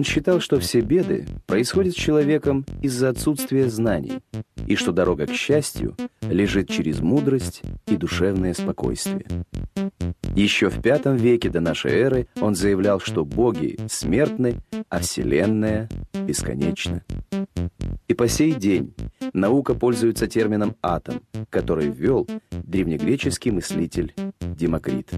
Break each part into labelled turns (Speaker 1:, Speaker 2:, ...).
Speaker 1: Он считал, что все беды происходят с человеком из-за отсутствия знаний, и что дорога к счастью лежит через мудрость и душевное спокойствие. Еще в V веке до нашей эры он заявлял, что боги смертны, а Вселенная бесконечна. И по сей день наука пользуется термином «атом», который ввел древнегреческий мыслитель Демокрит.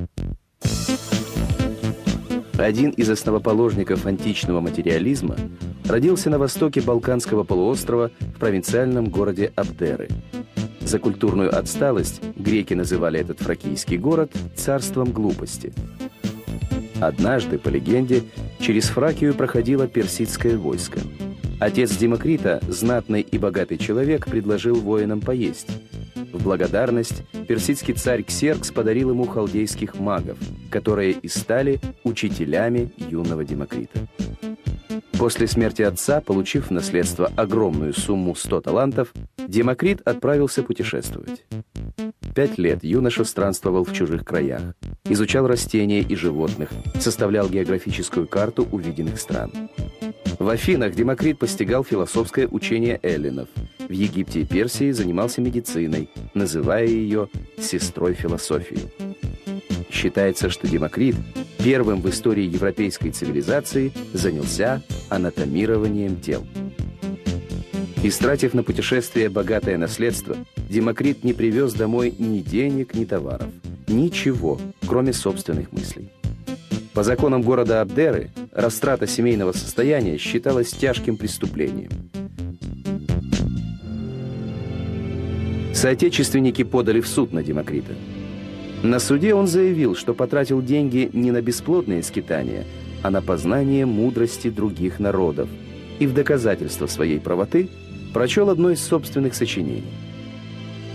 Speaker 1: Один из основоположников античного материализма родился на востоке Балканского полуострова в провинциальном городе Абдеры. За культурную отсталость греки называли этот фракийский город царством глупости. Однажды, по легенде, через Фракию проходило персидское войско. Отец Демокрита, знатный и богатый человек, предложил воинам поесть – в благодарность персидский царь Ксеркс подарил ему халдейских магов, которые и стали учителями юного Демокрита. После смерти отца, получив в наследство огромную сумму 100 талантов, Демокрит отправился путешествовать. Пять лет юноша странствовал в чужих краях, изучал растения и животных, составлял географическую карту увиденных стран. В Афинах Демокрит постигал философское учение эллинов. В Египте и Персии занимался медициной, называя ее «сестрой философии». Считается, что Демокрит первым в истории европейской цивилизации занялся анатомированием тел. Истратив на путешествие богатое наследство, Демокрит не привез домой ни денег, ни товаров. Ничего, кроме собственных мыслей. По законам города Абдеры растрата семейного состояния считалась тяжким преступлением. Соотечественники подали в суд на Демокрита. На суде он заявил, что потратил деньги не на бесплодные скитания, а на познание мудрости других народов, и в доказательство своей правоты прочел одно из собственных сочинений.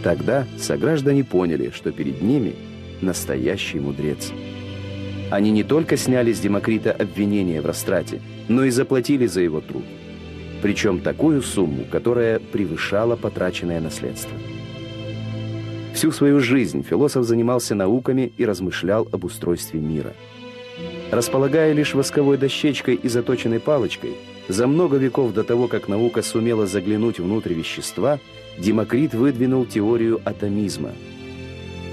Speaker 1: Тогда сограждане поняли, что перед ними настоящий мудрец – они не только сняли с Демокрита обвинение в растрате, но и заплатили за его труд. Причем такую сумму, которая превышала потраченное наследство. Всю свою жизнь философ занимался науками и размышлял об устройстве мира. Располагая лишь восковой дощечкой и заточенной палочкой, за много веков до того, как наука сумела заглянуть внутрь вещества, Демокрит выдвинул теорию атомизма –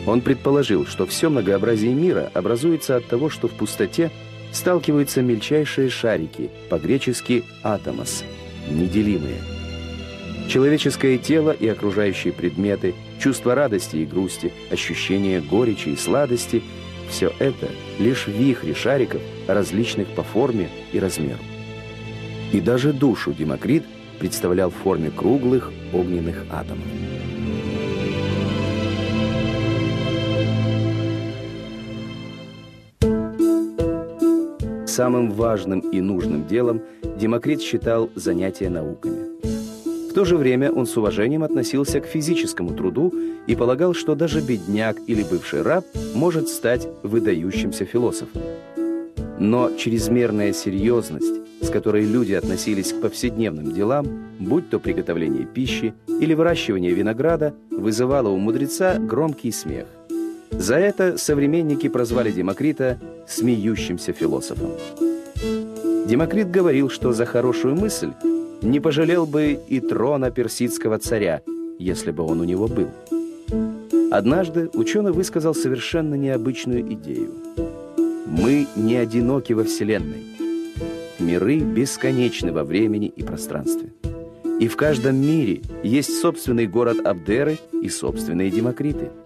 Speaker 1: он предположил, что все многообразие мира образуется от того, что в пустоте сталкиваются мельчайшие шарики, по-гречески «атомос», неделимые. Человеческое тело и окружающие предметы, чувство радости и грусти, ощущение горечи и сладости – все это лишь вихри шариков, различных по форме и размеру. И даже душу Демокрит представлял в форме круглых огненных атомов. Самым важным и нужным делом Демокрит считал занятия науками. В то же время он с уважением относился к физическому труду и полагал, что даже бедняк или бывший раб может стать выдающимся философом. Но чрезмерная серьезность, с которой люди относились к повседневным делам, будь то приготовление пищи или выращивание винограда, вызывала у мудреца громкий смех – за это современники прозвали Демокрита «смеющимся философом». Демокрит говорил, что за хорошую мысль не пожалел бы и трона персидского царя, если бы он у него был. Однажды ученый высказал совершенно необычную идею. Мы не одиноки во Вселенной. Миры бесконечны во времени и пространстве. И в каждом мире есть собственный город Абдеры и собственные Демокриты –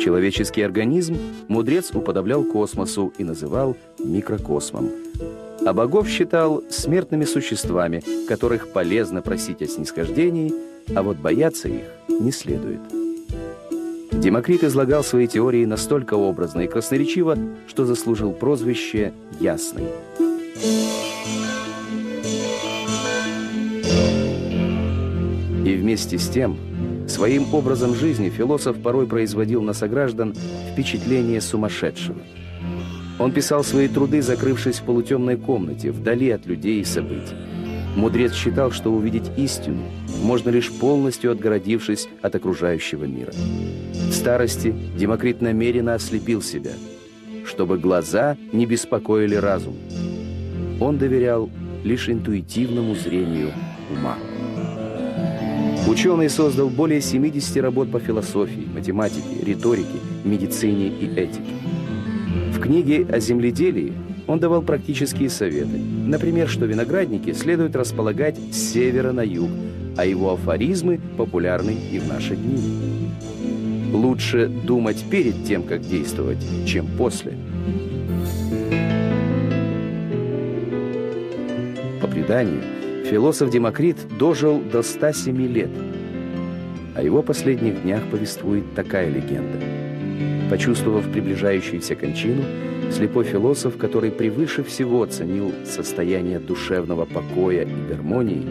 Speaker 1: Человеческий организм мудрец уподоблял космосу и называл микрокосмом. А богов считал смертными существами, которых полезно просить о снисхождении, а вот бояться их не следует. Демокрит излагал свои теории настолько образно и красноречиво, что заслужил прозвище «Ясный». И вместе с тем Своим образом жизни философ порой производил на сограждан впечатление сумасшедшего. Он писал свои труды, закрывшись в полутемной комнате, вдали от людей и событий. Мудрец считал, что увидеть истину можно лишь полностью отгородившись от окружающего мира. В старости Демокрит намеренно ослепил себя, чтобы глаза не беспокоили разум. Он доверял лишь интуитивному зрению ума. Ученый создал более 70 работ по философии, математике, риторике, медицине и этике. В книге о земледелии он давал практические советы. Например, что виноградники следует располагать с севера на юг, а его афоризмы популярны и в наши дни. Лучше думать перед тем, как действовать, чем после. По преданию, философ Демокрит дожил до 107 лет. О его последних днях повествует такая легенда. Почувствовав приближающуюся кончину, слепой философ, который превыше всего ценил состояние душевного покоя и гармонии,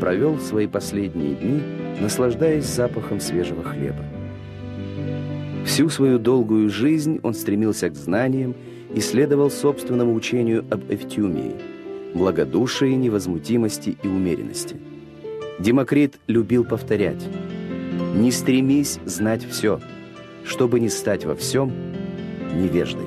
Speaker 1: провел свои последние дни, наслаждаясь запахом свежего хлеба. Всю свою долгую жизнь он стремился к знаниям и следовал собственному учению об эвтюмии, благодушии, невозмутимости и умеренности. Демокрит любил повторять «Не стремись знать все, чтобы не стать во всем невеждой.